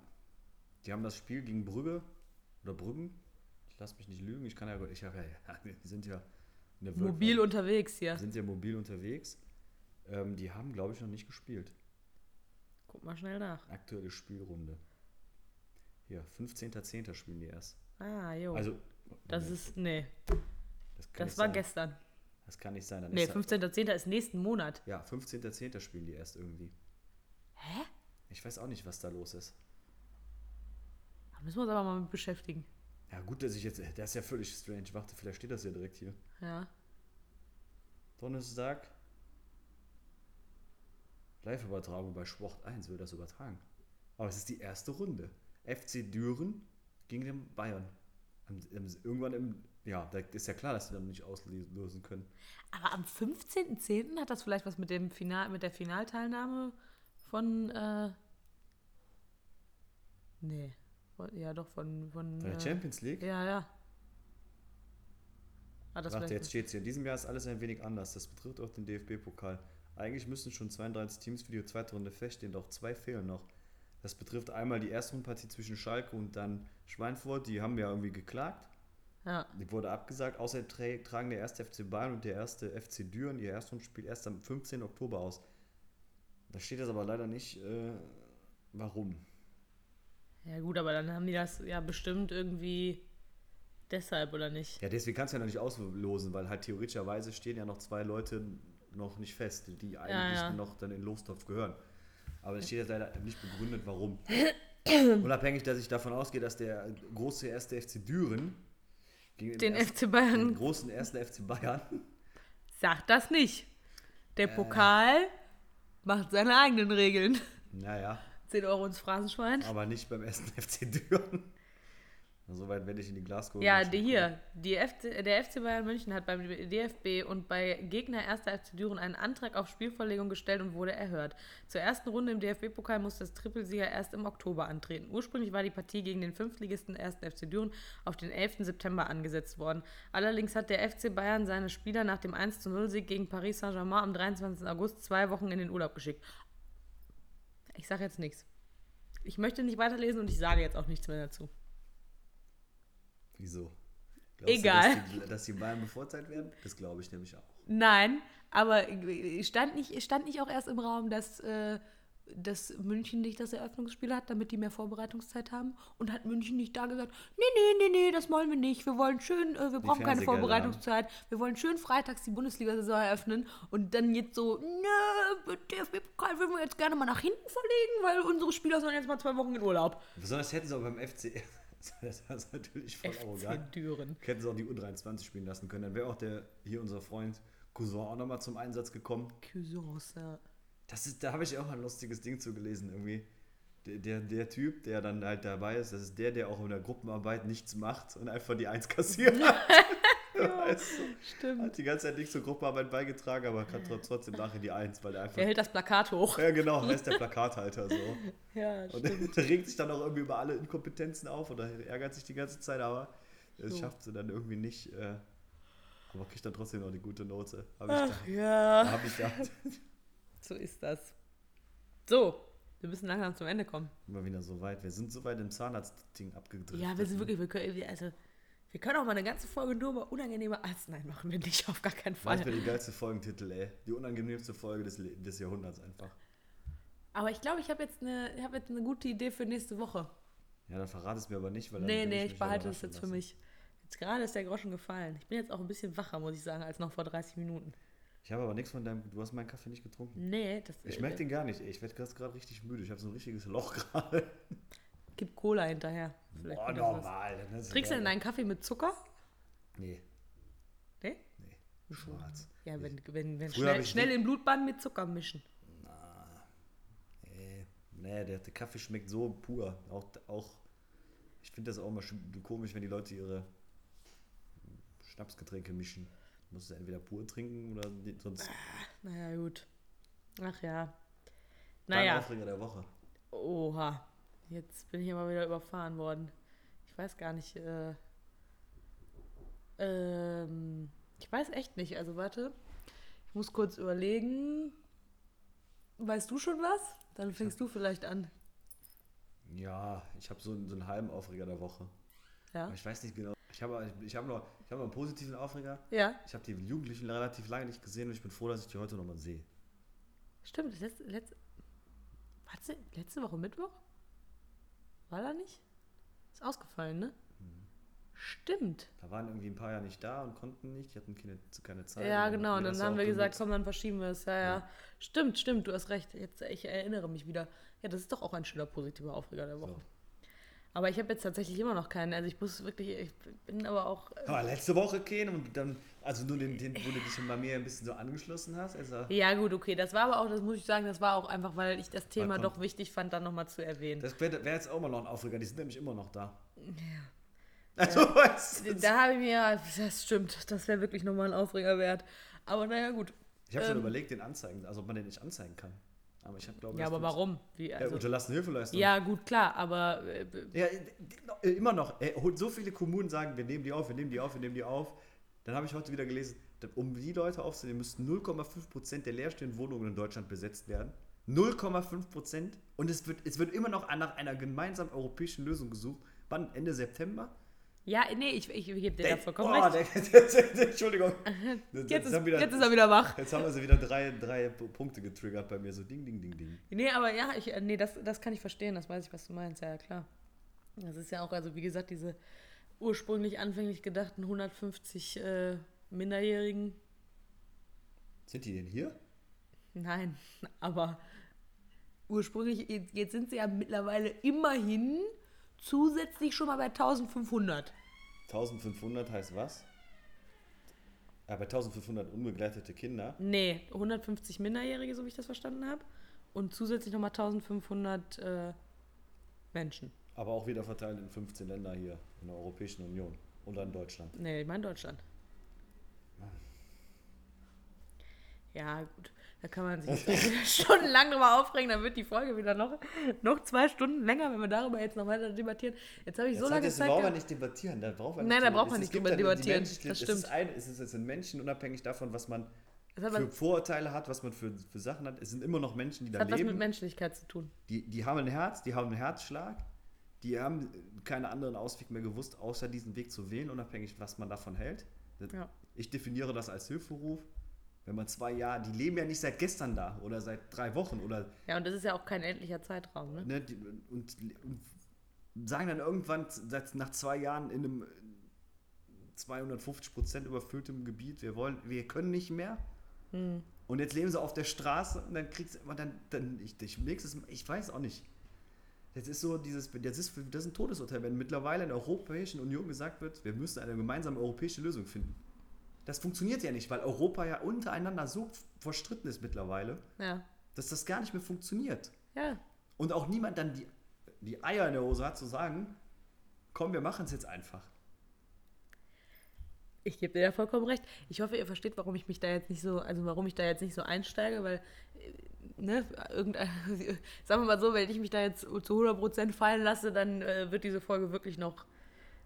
Die haben das Spiel gegen Brügge oder Brüggen. Ich lasse mich nicht lügen. Ich kann ja, ich ja, wir sind ja Mobil unterwegs hier. sind ja mobil unterwegs. Ähm, die haben, glaube ich, noch nicht gespielt. Guck mal schnell nach. Aktuelle Spielrunde. Hier, 15.10. spielen die erst. Ah, jo. Also, das Moment, ist, nee, das, das war sein. gestern. Das kann nicht sein. Dann Nee, ist ja- 15.10. ist nächsten Monat. Ja, 15.10. spielen die erst irgendwie. Hä? Ich weiß auch nicht, was da los ist. Da müssen wir uns aber mal mit beschäftigen. Ja, gut, dass ich jetzt. Das ist ja völlig strange. Warte, vielleicht steht das ja direkt hier. Ja. Donnerstag. Live-Übertragung bei Sport 1 wird das übertragen. Aber es ist die erste Runde. FC Düren gegen den Bayern. Am- am- Irgendwann im. Ja, da ist ja klar, dass sie dann nicht auslösen können. Aber am 15.10. hat das vielleicht was mit dem Final, mit der Finalteilnahme von, äh, nee, von, ja doch, von, von, der äh, Champions League? ja, ja. Hat das Warte, vielleicht jetzt steht es hier. In diesem Jahr ist alles ein wenig anders. Das betrifft auch den DFB-Pokal. Eigentlich müssten schon 32 Teams für die zweite Runde feststehen, doch zwei fehlen noch. Das betrifft einmal die erste Rundpartie zwischen Schalke und dann Schweinfurt. Die haben ja irgendwie geklagt. ja. Die wurde abgesagt. Außerdem tra- tragen der erste FC Bayern und der erste FC Düren ihr Erstrundenspiel erst am 15. Oktober aus. Da steht jetzt aber leider nicht, äh, warum. Ja gut, aber dann haben die das ja bestimmt irgendwie deshalb, oder nicht? Ja, deswegen kannst du ja noch nicht auslosen, weil halt theoretischerweise stehen ja noch zwei Leute noch nicht fest, die eigentlich ja. noch dann in den Lostopf gehören. Aber es steht jetzt leider nicht begründet, warum. Unabhängig, dass ich davon ausgehe, dass der große erste FC Düren gegen Den ersten, FC Bayern den großen ersten FC Bayern sagt das nicht. Der Äh. Pokal macht seine eigenen Regeln. naja, 10 Euro ins Phrasenschwein. aber nicht beim ersten FC Düren. Soweit werde ich in die Glaskugel. Ja, die hier. Die FC, der FC Bayern München hat beim DFB und bei Gegner 1. FC Düren einen Antrag auf Spielverlegung gestellt und wurde erhört. Zur ersten Runde im DFB-Pokal musste das Trippelsieger erst im Oktober antreten. Ursprünglich war die Partie gegen den Fünftligisten 1. FC Düren auf den 11. September angesetzt worden. Allerdings hat der FC Bayern seine Spieler nach dem 1-0-Sieg gegen Paris Saint-Germain am 23. August zwei Wochen in den Urlaub geschickt. Ich sage jetzt nichts. Ich möchte nicht weiterlesen und ich sage jetzt auch nichts mehr dazu. Wieso? Glaubst Egal. Du, dass, die, dass die Bayern bevorteilt werden? Das glaube ich nämlich auch. Nein, aber stand nicht, stand nicht auch erst im Raum, dass, äh, dass München nicht das Eröffnungsspiel hat, damit die mehr Vorbereitungszeit haben? Und hat München nicht da gesagt, nee, nee, nee, nee, das wollen wir nicht. Wir wollen schön, äh, wir brauchen keine Fernsehgelder Vorbereitungszeit. Wir wollen schön freitags die Bundesliga-Saison eröffnen. Und dann jetzt so, nö, DFB-Pokal würden wir jetzt gerne mal nach hinten verlegen, weil unsere Spieler sollen jetzt mal zwei Wochen in Urlaub. Besonders hätten sie auch beim FC. das ist natürlich voll arrogant. FC Düren. Hätten sie auch die U23 spielen lassen können. Dann wäre auch der hier unser Freund Cousin auch nochmal zum Einsatz gekommen. Cousins, ja. Das ist, da habe ich auch ein lustiges Ding zu gelesen irgendwie. der, der, der Typ, der dann halt dabei ist, das ist der, der auch in der Gruppenarbeit nichts macht und einfach die Eins kassiert hat. weißt du? Stimmt. Hat die ganze Zeit nicht zur Gruppenarbeit beigetragen, aber kann tr- trotzdem nachher die Eins, weil er einfach. Der hält das Plakat hoch. Ja, genau, er ist der Plakathalter so. Ja, Und der regt sich dann auch irgendwie über alle Inkompetenzen auf oder ärgert sich die ganze Zeit, aber es So. schafft sie dann irgendwie nicht. Äh, aber kriegt dann trotzdem noch die gute Note. Hab ich Ach da, ja. hab ich gedacht. So ist das. So, wir müssen langsam zum Ende kommen. Immer wieder so weit. Wir sind so weit im Zahnarztding abgedrückt. Ja, wir sind wirklich, wir können, wir- also, wir können auch mal eine ganze Folge nur über unangenehme Arzneien machen, wenn nicht, auf gar keinen Das Fall. wäre die geilste Folgentitel, ey. Die unangenehmste Folge des, Le- des Jahrhunderts einfach. Aber ich glaube, ich habe jetzt, eine- ich hab jetzt eine gute Idee für nächste Woche. Ja, dann verrate es mir aber nicht, weil dann Nee, nee, mich ich behalte es jetzt für lassen. mich. Jetzt gerade ist der Groschen gefallen. Ich bin jetzt auch ein bisschen wacher, muss ich sagen, als noch vor 30 Minuten. Ich habe aber nichts von deinem. Du hast meinen Kaffee nicht getrunken. Nee, das Ich merke den gar nicht. ey. Ich werde gerade richtig müde. Ich habe so ein richtiges Loch gerade. Gib Cola hinterher. Vielleicht Boah, normal. ist Trinkst du denn deinen Kaffee mit Zucker? Nee, Nee? nee. Schwarz. Ja, wenn, wenn, wenn Früher schnell, schnell in Blutbahn mit Zucker mischen. Nee, nee der, der Kaffee schmeckt so pur. Auch, auch ich finde das auch immer sch- komisch, wenn die Leute ihre Schnapsgetränke mischen. Du musst es entweder pur trinken oder sonst. Naja, gut. Ach ja. Dein Naja. Aufreger der Woche. Oha. Jetzt bin ich immer wieder überfahren worden. Ich weiß gar nicht. Äh, ähm, ich weiß echt nicht. Also warte. Ich muss kurz überlegen. Weißt du schon was? Dann fängst du vielleicht an. Ja, ich habe so, einen- so einen halben Aufreger der Woche. Ja? Aber ich weiß nicht genau. Ich habe ich habe noch, ich habe noch einen positiven Aufreger. Ja, Ich habe die Jugendlichen relativ lange nicht gesehen und ich bin froh, dass ich die heute nochmal sehe. stimmt. Letzte, letzte, warte, letzte Woche Mittwoch? War da nicht? Ist ausgefallen, ne? Stimmt. Da waren irgendwie ein paar Jahre nicht da und konnten nicht, die hatten keine, keine Zeit. Ja, genau. Und dann ja haben wir gesagt, komm, dann verschieben wir es. Ja, ja, Ja. Stimmt, stimmt, du hast recht. Jetzt, ich erinnere mich wieder. Ja, das ist doch auch ein schöner positiver Aufreger der Woche. So. Aber ich habe jetzt tatsächlich immer noch keinen. Also ich muss wirklich, ich bin aber auch. Aber letzte Woche keinen und dann, also nur den, den, wo du dich bei mir ein bisschen so angeschlossen hast. Also, Ja, gut, okay. Das war aber auch, das muss ich sagen, das war auch einfach, weil ich das Thema doch wichtig fand, dann nochmal zu erwähnen. das wäre wär jetzt auch mal noch ein Aufreger, die sind nämlich immer noch da. Also, weißt du, Da habe ich mir, ja, das stimmt, das wäre wirklich nochmal ein Aufreger wert. Aber naja, gut. ich habe schon ähm, überlegt, den anzeigen, also ob man den nicht anzeigen kann. Aber ich habe glaube Ja, aber warum? Wie, Ja, also, unterlassene Hilfeleistung. ja, gut, klar, aber äh, Ja, äh, immer noch. Äh, So viele Kommunen sagen, wir nehmen die auf, wir nehmen die auf, wir nehmen die auf. Dann habe ich heute wieder gelesen, um die Leute aufzunehmen, müssten 0,5% der leerstehenden Wohnungen in Deutschland besetzt werden. 0,5%. Und es wird, es wird immer noch nach einer gemeinsamen europäischen Lösung gesucht. Wann? Ende September? Ja, nee, ich, ich, ich gebe dir da vollkommen oh, recht. der, Entschuldigung. Jetzt ist, haben wieder, jetzt ist er wieder wach. Jetzt haben wir sie wieder drei, drei Punkte getriggert bei mir. So ding, ding, ding, ding. Nee, aber ja, ich, äh, nee, das, das kann ich verstehen, das weiß ich, was du meinst, ja, ja, klar. Das ist ja auch, also wie gesagt, diese ursprünglich anfänglich gedachten 150 äh, Minderjährigen, Sind die denn hier? nein, aber ursprünglich, jetzt sind sie ja mittlerweile immerhin zusätzlich schon mal bei 1500. 1500 heißt was? Ja, bei 1500 unbegleitete Kinder. Nee, 150 Minderjährige, so wie ich das verstanden habe. Und zusätzlich nochmal 1500 äh, Menschen. Aber auch wieder verteilt in 15 Länder hier in der Europäischen Union und in Deutschland. Nee, ich meine Deutschland. Ja, gut. Da kann man sich stundenlang drüber aufregen. Dann wird die Folge wieder noch, noch zwei Stunden länger, wenn wir darüber jetzt noch weiter debattieren. Jetzt habe ich so Jetzt lange das Zeit. brauchen wir nicht debattieren. Da braucht man Nein, da braucht man es- nicht es drüber debattieren. Menschen- Das es stimmt. Ist ein, es ist jetzt ein Menschen, unabhängig davon, was man Das für Vorurteile hat, was man für, für Sachen hat. Es sind immer noch Menschen, die das da hat was mit leben. Menschlichkeit zu tun. Die, die haben ein Herz, die haben einen Herzschlag. Die haben keine anderen Ausweg mehr gewusst, außer diesen Weg zu wählen, unabhängig, was man davon hält. Das- Ja. Ich definiere das als Hilferuf. Wenn man zwei Jahre, die leben ja nicht seit gestern da oder seit drei Wochen oder Ja, und das ist ja auch kein endlicher Zeitraum, ne? ne, die, und, und sagen dann irgendwann seit, nach zwei Jahren in einem 250 Prozent überfülltem Gebiet, wir wollen, wir können nicht mehr. Hm. Und jetzt leben sie auf der Straße und dann kriegst du dann, dann ich, ich, nächstes, ich weiß auch nicht. Das ist so dieses, das ist, das ist ein Todesurteil, wenn mittlerweile in der Europäischen Union gesagt wird, wir müssen eine gemeinsame europäische Lösung finden. Das funktioniert ja nicht, weil Europa ja untereinander so verstritten ist mittlerweile, Ja. dass das gar nicht mehr funktioniert. Ja. und auch niemand dann die, die Eier in der Hose hat zu sagen, komm, wir machen es jetzt einfach. Ich gebe dir da vollkommen recht. Ich hoffe, ihr versteht, warum ich mich da jetzt nicht so, also warum ich da jetzt nicht so einsteige, weil, äh, ne, irgendein, sagen wir mal so, wenn ich mich da jetzt zu 100% fallen lasse, dann äh, wird diese Folge wirklich noch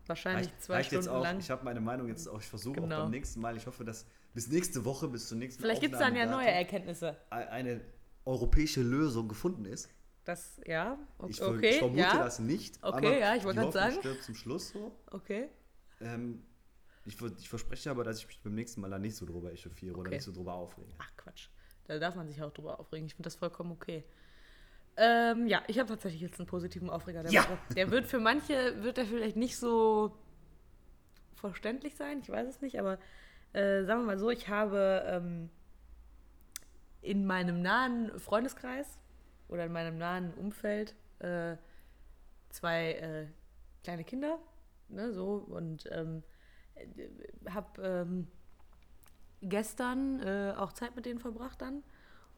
wahrscheinlich Reicht, zwei reicht Stunden jetzt auch. lang. Ich habe meine Meinung jetzt auch. Ich versuche Genau. auch beim nächsten Mal. Ich hoffe, dass bis nächste Woche, bis zur nächsten Vielleicht gibt es dann ja neue Erkenntnisse. eine europäische Lösung gefunden ist. Das, ja, o- Ich, okay, ich vermute ja, das nicht. Okay, ja, ich wollte Hoffnung sagen. stirbt zum Schluss so. okay. Ähm, ich, ich verspreche aber, dass ich mich beim nächsten Mal da nicht so drüber echauffiere oder Okay. nicht so drüber aufrege. Ach Quatsch. Da darf man sich auch drüber aufregen. Ich finde das vollkommen okay. Ähm, ja, ich habe tatsächlich jetzt einen positiven Aufreger der Ja. Woche. Der wird für manche, wird der vielleicht nicht so verständlich sein, ich weiß es nicht, aber äh, sagen wir mal so, ich habe ähm, in meinem nahen Freundeskreis oder in meinem nahen Umfeld äh, zwei äh, kleine Kinder, ne, so, und ähm, habe ähm, gestern äh, auch Zeit mit denen verbracht dann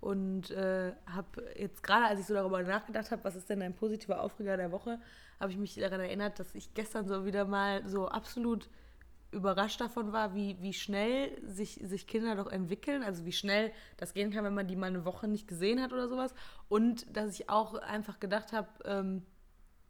und äh, habe jetzt gerade, als ich so darüber nachgedacht habe, was ist denn ein positiver Aufreger der Woche, habe ich mich daran erinnert, dass ich gestern so wieder mal so absolut überrascht davon war, wie, wie schnell sich, sich Kinder doch entwickeln, also wie schnell das gehen kann, wenn man die mal eine Woche nicht gesehen hat oder sowas. Und dass ich auch einfach gedacht habe, ähm,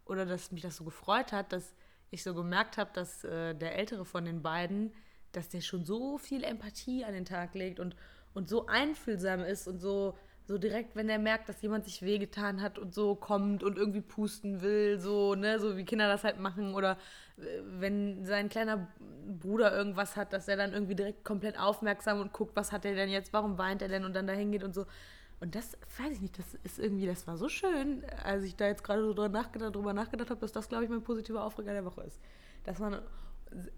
oder dass mich das so gefreut hat, dass ich so gemerkt habe, dass äh, der ältere von den beiden, dass der schon so viel Empathie an den Tag legt und, und so einfühlsam ist und so, so direkt, wenn er merkt, dass jemand sich wehgetan hat und so kommt und irgendwie pusten will, so, ne, so wie Kinder das halt machen oder äh, wenn sein kleiner Bruder irgendwas hat, dass er dann irgendwie direkt komplett aufmerksam und guckt, was hat er denn jetzt, warum weint er denn und dann dahin geht und so. Und das, weiß ich nicht, das ist irgendwie, das war so schön, als ich da jetzt gerade so drüber nachgedacht, drüber nachgedacht habe, dass das, glaube ich, mein positiver Aufreger der Woche ist. Dass man,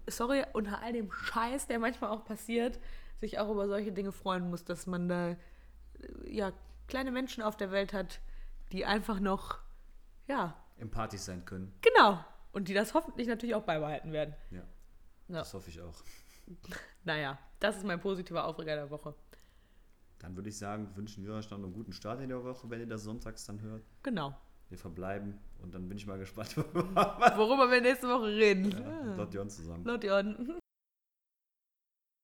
sorry, unter all dem Scheiß, der manchmal auch passiert, sich auch über solche Dinge freuen muss, dass man da, äh, ja, kleine Menschen auf der Welt hat, die einfach noch, ja, Empathisch sein können. genau. Und die das hoffentlich natürlich auch beibehalten werden. Ja, Ja. das hoffe ich auch. Naja, das ist mein positiver Aufreger der Woche. Dann würde ich sagen, wünschen wir euch noch einen guten Start in der Woche, wenn ihr das sonntags dann hört. Genau. Wir verbleiben und dann bin ich mal gespannt, Worüber wir nächste Woche reden. Laut Jon zusammen. Laut Jon.